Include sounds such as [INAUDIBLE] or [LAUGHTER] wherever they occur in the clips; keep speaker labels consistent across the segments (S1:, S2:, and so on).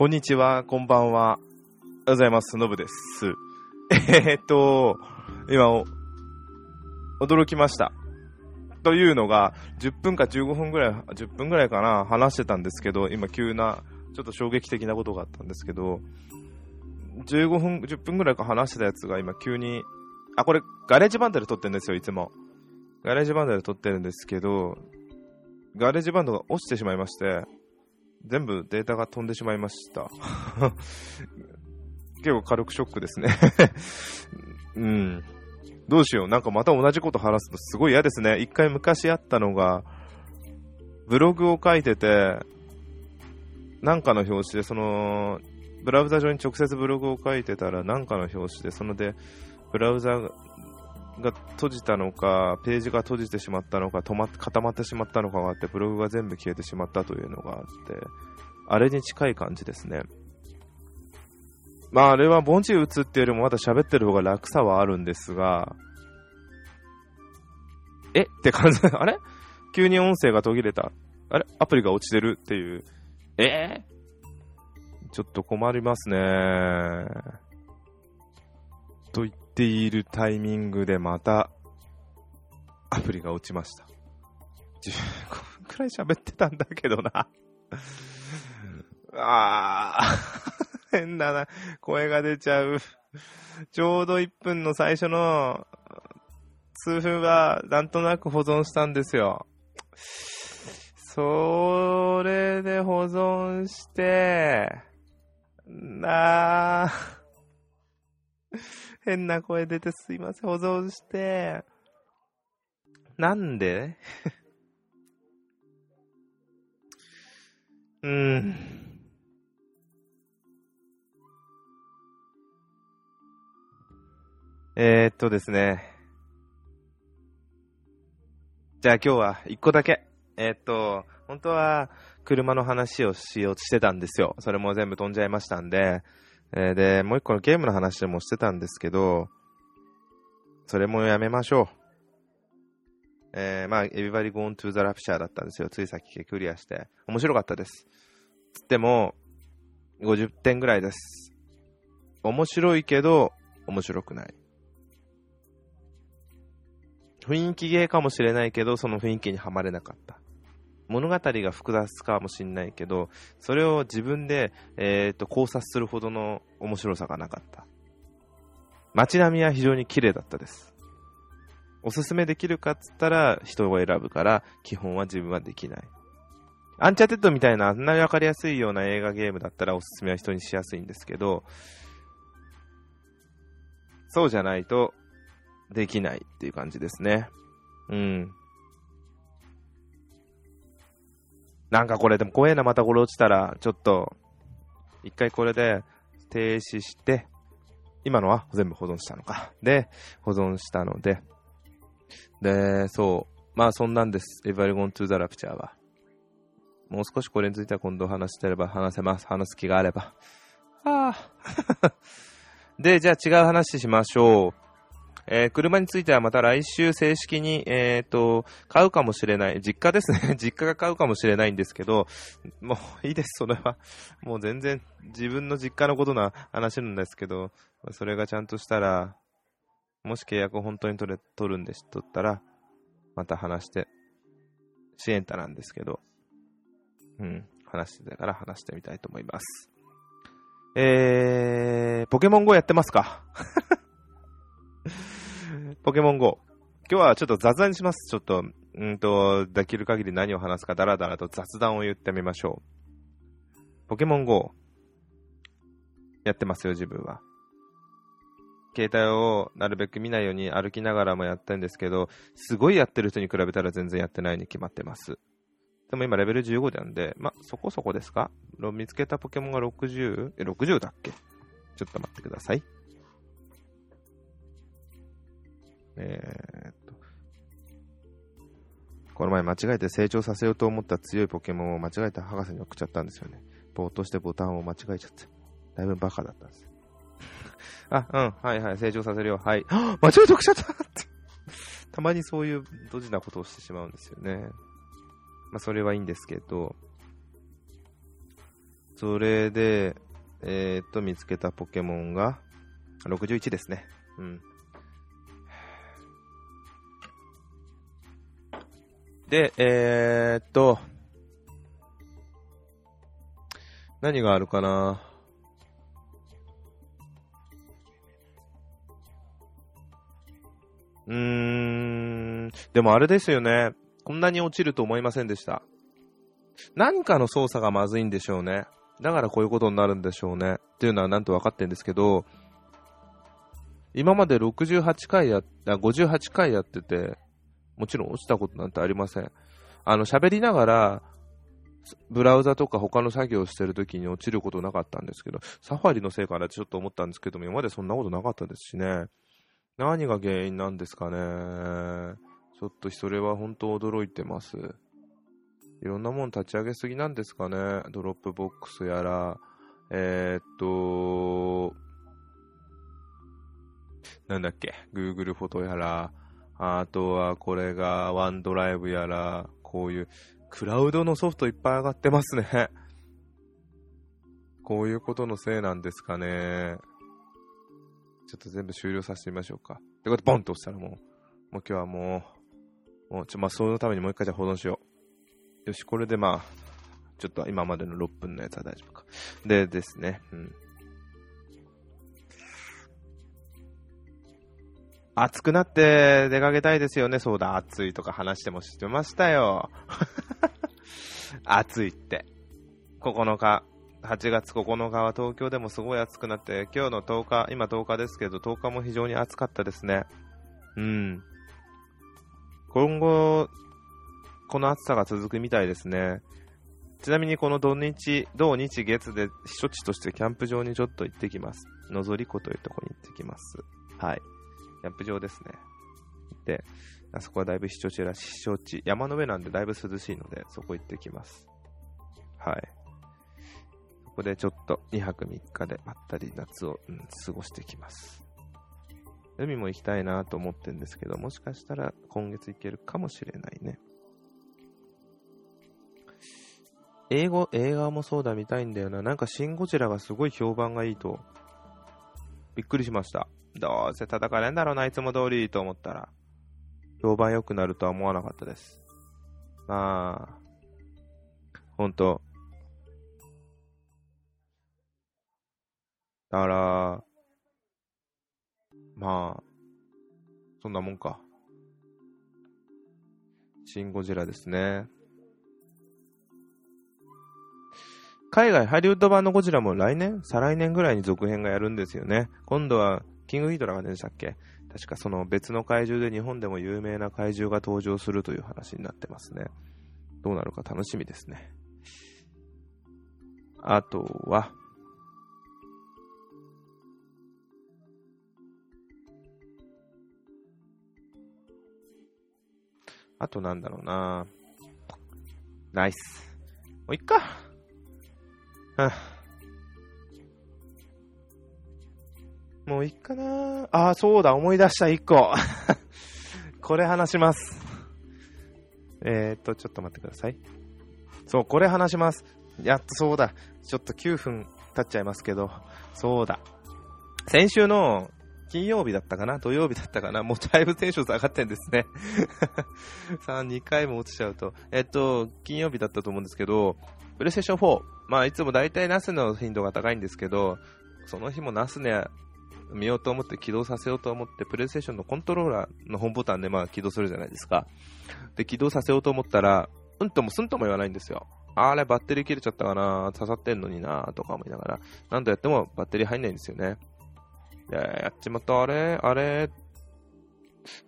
S1: こんにちは、こんばんは。おはようございます。のぶです。えー、っと、今、驚きました。というのが、10分か15分ぐらい、10分ぐらいかな、話してたんですけど、今急な、ちょっと衝撃的なことがあったんですけど、15分、10分ぐらいか話してたやつが今急に、あ、これガレージバンドで録ってるんですよ、いつも。ガレージバンドで録ってるんですけど、ガレージバンドが落ちてしまいまして、全部データが飛んでしまいました。[LAUGHS] 結構軽くショックですね。[LAUGHS] うん。どうしよう。なんかまた同じこと話すとすごい嫌ですね。一回昔あったのが、ブログを書いてて、なんかの拍子で、その、ブラウザ上に直接ブログを書いてたら、なんかの拍子で、そので、ブラウザが閉じたのか、ページが閉じてしまったのか、止まっ固まってしまったのかがあって、ブログが全部消えてしまったというのがあって、あれに近い感じですね。まあ、あれは文字打つっていうよりもまだ喋ってる方が楽さはあるんですが、え？って感じ。[LAUGHS] あれ？急に音声が途切れた。あれ？アプリが落ちてるっていう。え？ー、ちょっと困りますね。と言っているタイミングでまた、アプリが落ちました。15分くらい喋ってたんだけどな。あ、[LAUGHS] 変だな。声が出ちゃう。ちょうど1分の最初の数分はなんとなく保存したんですよ。それで保存して、なー、変な声出てすいません、保存して、なんで？[LAUGHS] うん。えー、っとですね。じゃあ今日は一個だけ。えー、っと、本当は車の話をしようとしてたんですよ。それも全部飛んじゃいましたんで。えーで、もう一個のゲームの話でもしてたんですけど、それもやめましょう。えー、まあ、Everybody Gone to the Rapture だったんですよ。ついさっきクリアして。面白かったです。つっても、50点ぐらいです。面白いけど、面白くない。雰囲気ゲーかもしれないけど、その雰囲気にはまれなかった。物語が複雑かもしれないけど、それを自分で、えー、と考察するほどの面白さがなかった。街並みは非常に綺麗だったです。おすすめできるかっつったら人を選ぶから、基本は自分はできない。 Uncharted みたいなあんなにわかりやすいような映画ゲームだったらおすすめは人にしやすいんですけど、そうじゃないとできないっていう感じですね。うん。なんかこれでも怖えな、またこれ落ちたら、ちょっと、一回これで停止して、今のは全部保存したのか。で、保存したので、で、そう。まあそんなんです。Every Gone to the Rapture は。もう少しこれについては今度話してれば話せます。話す気があれば。ああ。[LAUGHS] で、じゃあ違う話しましょう。えー車についてはまた来週正式に、えっ、と、買うかもしれない。実家ですね。[LAUGHS] 実家が買うかもしれないんですけど、もういいです、それは。もう全然自分の実家のことな話なんですけど、それがちゃんとしたら、もし契約を本当に取れ、取るんでしとったら、また話して、シエンタなんですけど、うん、話してたから話してみたいと思います。えー、ポケモン GO やってますか？ポケモン GO。今日はちょっと雑談します。ちょっと、うんと、できる限り何を話すかダラダラと雑談を言ってみましょう。ポケモン GO。やってますよ、自分は。携帯をなるべく見ないように歩きながらもやってるんですけど、すごいやってる人に比べたら全然やってないに決まってます。でも今レベル15なんで、ま、そこそこですか？見つけたポケモンが 60? え、60だっけ？ちょっと待ってください。えーっと。この前間違えて成長させようと思った強いポケモンを間違えて博士に送っちゃったんですよね。ぼーっとしてボタンを間違えちゃって。だいぶバカだったんです。[LAUGHS] あ、うん、はいはい、成長させるよ。はい。[GASPS] 間違えて送っちゃったって。[LAUGHS] たまにそういうドジなことをしてしまうんですよね。まあ、それはいいんですけど、それで、えー、っと、見つけたポケモンが、61ですね。うん。で、えー、っと、何があるかな？うーん、でもあれですよね。こんなに落ちると思いませんでした。何かの操作がまずいんでしょうね。だからこういうことになるんでしょうね。っていうのはなんと分かってるんですけど、今まで68回や、あ、58回やってて、もちろん落ちたことなんてありません。あの、喋りながら、ブラウザとか他の作業をしてるときに落ちることなかったんですけど、サファリのせいかなってちょっと思ったんですけども、今までそんなことなかったですしね。何が原因なんですかね。ちょっとそれは本当驚いてます。いろんなもん立ち上げすぎなんですかね。 Dropbox やら、えー、っと、なんだっけ、Google フォトやら、あとはこれが OneDrive やら、こういうクラウドのソフトいっぱい上がってますね。[LAUGHS] こういうことのせいなんですかね。ちょっと全部終了させてみましょうか。で、こうやってボンと押したらもう、もう今日はもう、もうちょ、まあ、そのためにもう一回じゃ保存しよう。よし、これでまあ、ちょっと今までの6分のやつは大丈夫か。でですね、うん。暑くなって出かけたいですよね。そうだ、暑いとか話してもしてましたよ。[LAUGHS] 暑いって。9日、8月9日は東京でもすごい暑くなって、今日の10日、今10日ですけど、10日も非常に暑かったですね。うん。今後、この暑さが続くみたいですね。ちなみにこの土日、土日月で避暑地としてキャンプ場にちょっと行ってきます。のぞり湖というとこに行ってきます。はい。キャンプ場ですね。で、あそこはだいぶ避暑地らしい、避暑地、山の上なんでだいぶ涼しいので、そこ行ってきます。はい。そこでちょっと2泊3日でまったり夏を、うん、過ごしてきます。海も行きたいなと思ってるんですけど、もしかしたら今月行けるかもしれないね。英語、映画もそうだ見たいんだよな。なんかシン・ゴジラがすごい評判がいいと、びっくりしました。どうせ叩かれんだろうな、いつも通りと思ったら、評判良くなるとは思わなかったです。まあ、ほんと。だから、まあ、そんなもんか。シン・ゴジラですね。海外ハリウッド版のゴジラも来年再来年ぐらいに続編がやるんですよね。今度はキングヒドラが出でしたっけ？確かその別の怪獣で日本でも有名な怪獣が登場するという話になってますね。どうなるか楽しみですね。あとは、あとなんだろうなナイス。もういっか。はあもういいかなあ、そうだ、思い出した、一個。[LAUGHS] これ話します。えー、っと、ちょっと待ってください。そう、これ話します。やっとそうだ。ちょっと9分経っちゃいますけど、そうだ。先週の金曜日だったかな？土曜日だったかな？もうだいぶテンション下がってんですね。[LAUGHS] さあ、2回も落ちちゃうと。えっと、金曜日だったと思うんですけど、プレイステーション4。まあ、いつも大体ナスの頻度が高いんですけど、その日もナスネ見ようと思って起動させようと思って、プレイステーションのコントローラーの本ボタンでまあ起動するじゃないですか。で、起動させようと思ったら、うんともすんとも言わないんですよ。あれ、バッテリー切れちゃったかな刺さってんのになとか思いながら、何度やってもバッテリー入んないんですよね。いや、やっちまった、あれあれ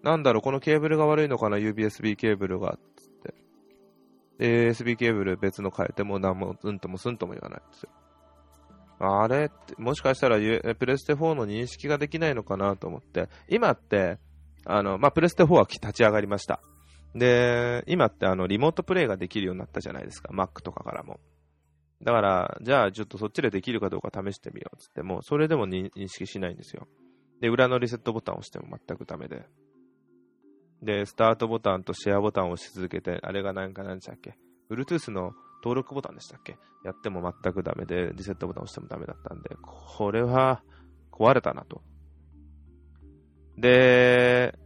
S1: なんだろう、このケーブルが悪いのかな ?USB ケーブルが。つって。で、USB ケーブル別の変えても何も、うんともすんとも言わないんですよ。あれって、もしかしたらプレステ4の認識ができないのかなと思って、今って、あの、まあ、プレステ4は立ち上がりました。で、今ってあの、リモートプレイができるようになったじゃないですか、Mac とかからも。だから、じゃあちょっとそっちでできるかどうか試してみようっつっても、それでも認識しないんですよ。で、裏のリセットボタンを押しても全くダメで。で、スタートボタンとシェアボタンを押し続けて、あれがなんか何でしたっけ ?Bluetooth の登録ボタンでしたっけ？やっても全くダメで、リセットボタン押してもダメだったんで、これは壊れたなと。で、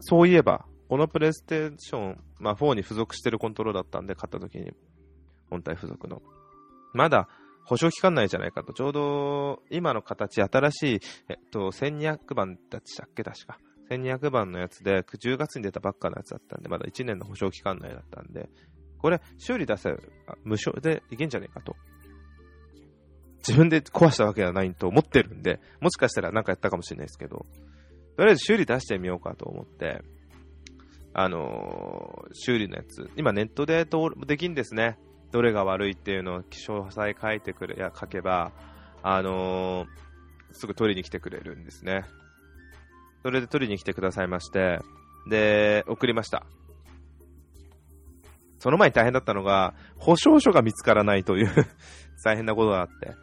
S1: そういえば、このプレイステーション、まあ4に付属してるコントローラーだったんで、買った時に、本体付属の。まだ保証期間内じゃないかと、ちょうど今の形、新しい、えっと、1200番だったっけ、確か。1200番のやつで、10月に出たばっかのやつだったんで、まだ1年の保証期間内だったんで、これ、修理出せ無償でいけんじゃねえかと。自分で壊したわけではないと思ってるんで、もしかしたら何かやったかもしれないですけど、とりあえず修理出してみようかと思って、あのー、修理のやつ、今ネットでできんですね。どれが悪いっていうのを詳細書いてくれ、いや、書けば、あのー、すぐ取りに来てくれるんですね。それで取りに来てくださいまして、で、送りました。その前に大変だったのが、保証書が見つからないという [LAUGHS] 大変なことがあって。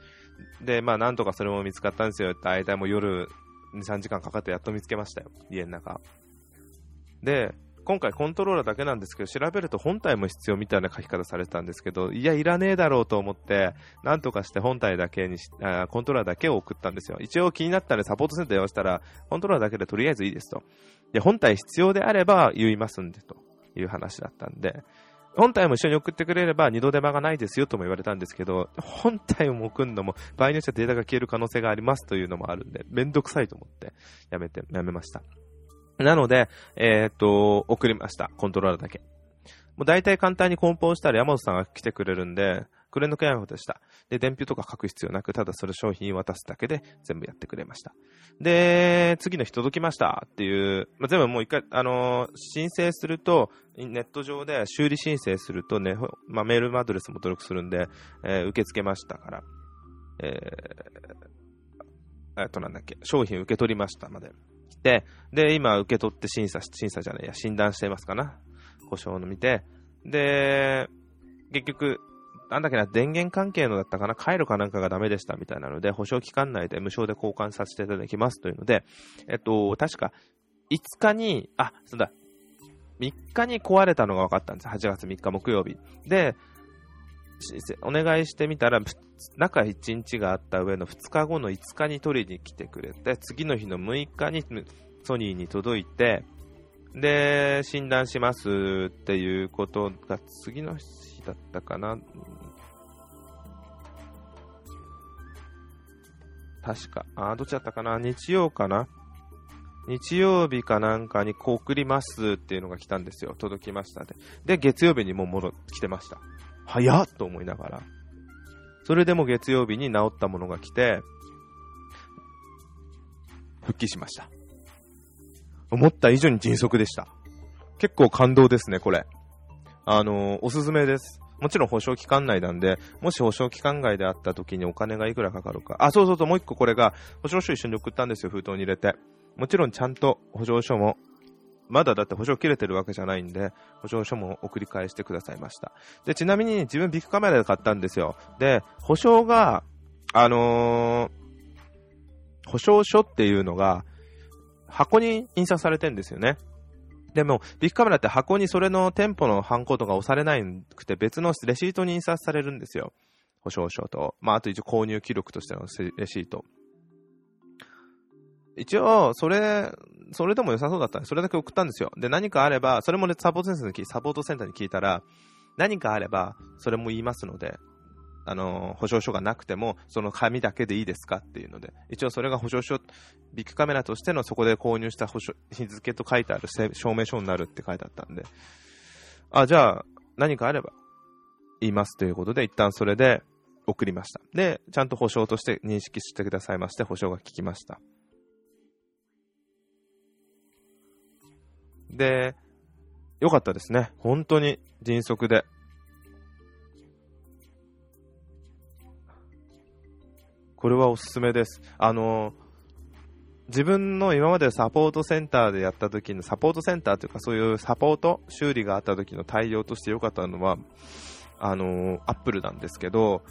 S1: で、まあ、なんとかそれも見つかったんですよ。大体もう夜2、3時間かかってやっと見つけましたよ。家の中。で、今回コントローラーだけなんですけど、調べると本体も必要みたいな書き方されてたんですけど、いや、いらねえだろうと思って、なんとかして本体だけにあ、コントローラーだけを送ったんですよ。一応気になったんでサポートセンター電話したら、コントローラーだけでとりあえずいいですと。で、本体必要であれば言いますんで、という話だったんで、本体も一緒に送ってくれれば二度手間がないですよとも言われたんですけど、本体も送るのも場合によってはデータが消える可能性がありますというのもあるんで、めんどくさいと思ってやめて、やめました。なので、えー、っと、送りました。コントローラーだけ。もう大体簡単に梱包したら山本さんが来てくれるんで、クレンのケアでした。で、伝票とか書く必要なく、ただそれ商品渡すだけで全部やってくれました。で、次の日届きましたっていう、まあ、全部もう一回、あのー、申請すると、ネット上で修理申請するとね、まあ、メールアドレスも登録するんで、えー、受け付けましたから、えー、えっとなんだっけ、商品受け取りましたまで。来て、で、今受け取って審査、審査じゃないや、診断してますかな。故障の見て、で、結局、なんだっけな、電源関係のだったかな、回路かなんかがダメでしたみたいなので、保証期間内で無償で交換させていただきますというので、えっと、確か、5日に、あ、そうだ、3日に壊れたのが分かったんです。8月3日木曜日。で、お願いしてみたら、中1日があった上の2日後の5日に取りに来てくれて、次の日の6日にソニーに届いて、で、診断しますっていうことが次の日だったかな。確か、あ、どっちだったかな日曜かな日曜日かなんかにこう送りますっていうのが来たんですよ。届きましたで。で、月曜日にもう戻ってきてました。早っと思いながら。それでも月曜日に治ったものが来て、復帰しました。思った以上に迅速でした。結構感動ですね、これ。あの、おすすめです。もちろん保証期間内なんで、もし保証期間外であった時にお金がいくらかかるか。あ、そうそうそう、もう一個これが、保証書一緒に送ったんですよ、封筒に入れて。もちろんちゃんと保証書もまだだって保証切れてるわけじゃないんで、保証書も送り返してくださいました。で、ちなみに自分ビッグカメラで買ったんですよ。で、保証が、あのー、保証書っていうのが、箱に印刷されてるんですよね。でも、ビッグカメラって箱にそれの店舗のハンコとか押されなくて別のレシートに印刷されるんですよ。保証書と。まあ、あと一応購入記録としてのレシート。一応、それ、それでも良さそうだったんで、それだけ送ったんですよ。で、何かあれば、それもね、サポートセンターにサポートセンターに聞いたら、何かあれば、それも言いますので、あの、保証書がなくても、その紙だけでいいですかっていうので、一応それが保証書、ビッグカメラとしてのそこで購入した保証、日付と書いてある証明書になるって書いてあったんで、あ、じゃあ、何かあれば、言いますということで、一旦それで送りました。で、ちゃんと保証として認識してくださいまして、保証が効きました。で、良かったですね。本当に迅速で。これはおすすめです。あの、自分の今までサポートセンターでやった時のサポートセンターというかそういうサポート修理があった時の対応として良かったのは、あの、アップルなんですけど、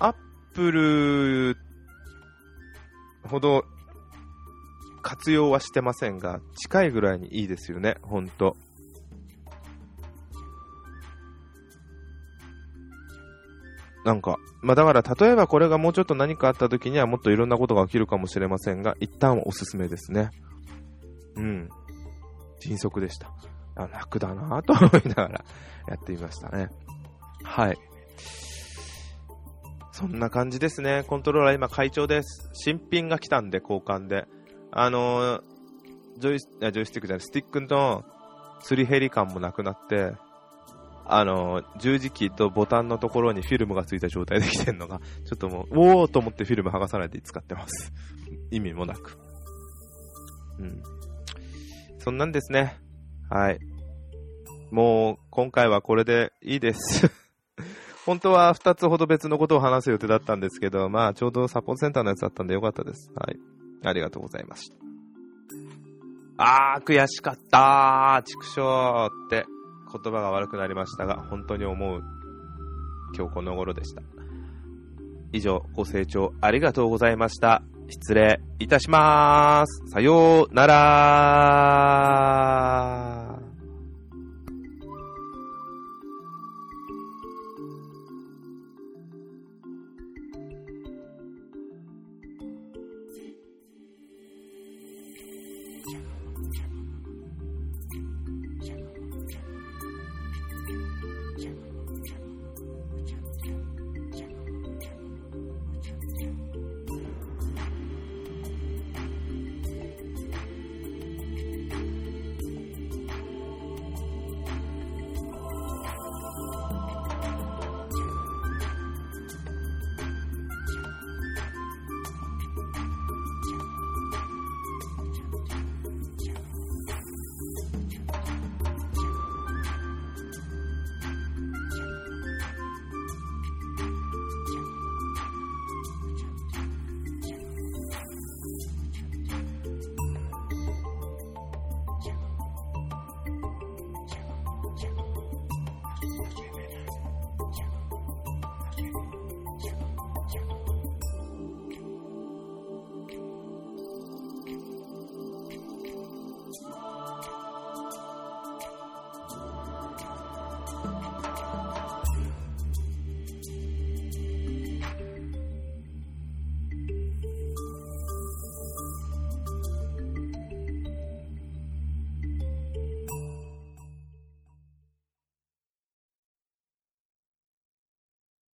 S1: アップルほど活用はしてませんが、近いぐらいにいいですよね、ほんなんか、まあだから例えばこれがもうちょっと何かあった時にはもっといろんなことが起きるかもしれませんが、一旦おすすめですね。うん。迅速でした。あ楽だなと思いながらやってみましたね。はい。そんな感じですね。コントローラー今快調です。新品が来たんで交換で。あのー、ジョイス、ジョイスティックじゃない、スティックのすり減り感もなくなって、あの、十字キーとボタンのところにフィルムがついた状態で来てるのが、[LAUGHS] ちょっともう、おーと思ってフィルム剥がさないで使ってます。[LAUGHS] 意味もなく。うん。そんなんですね。はい。もう、今回はこれでいいです。[LAUGHS] 本当は2つほど別のことを話す予定だったんですけど、まあ、ちょうどサポートセンターのやつだったんでよかったです。はい。ありがとうございました。あー、悔しかったー、畜生って言葉が悪くなりましたが、本当に思う今日この頃でした。以上、ご清聴ありがとうございました。失礼いたします。さようなら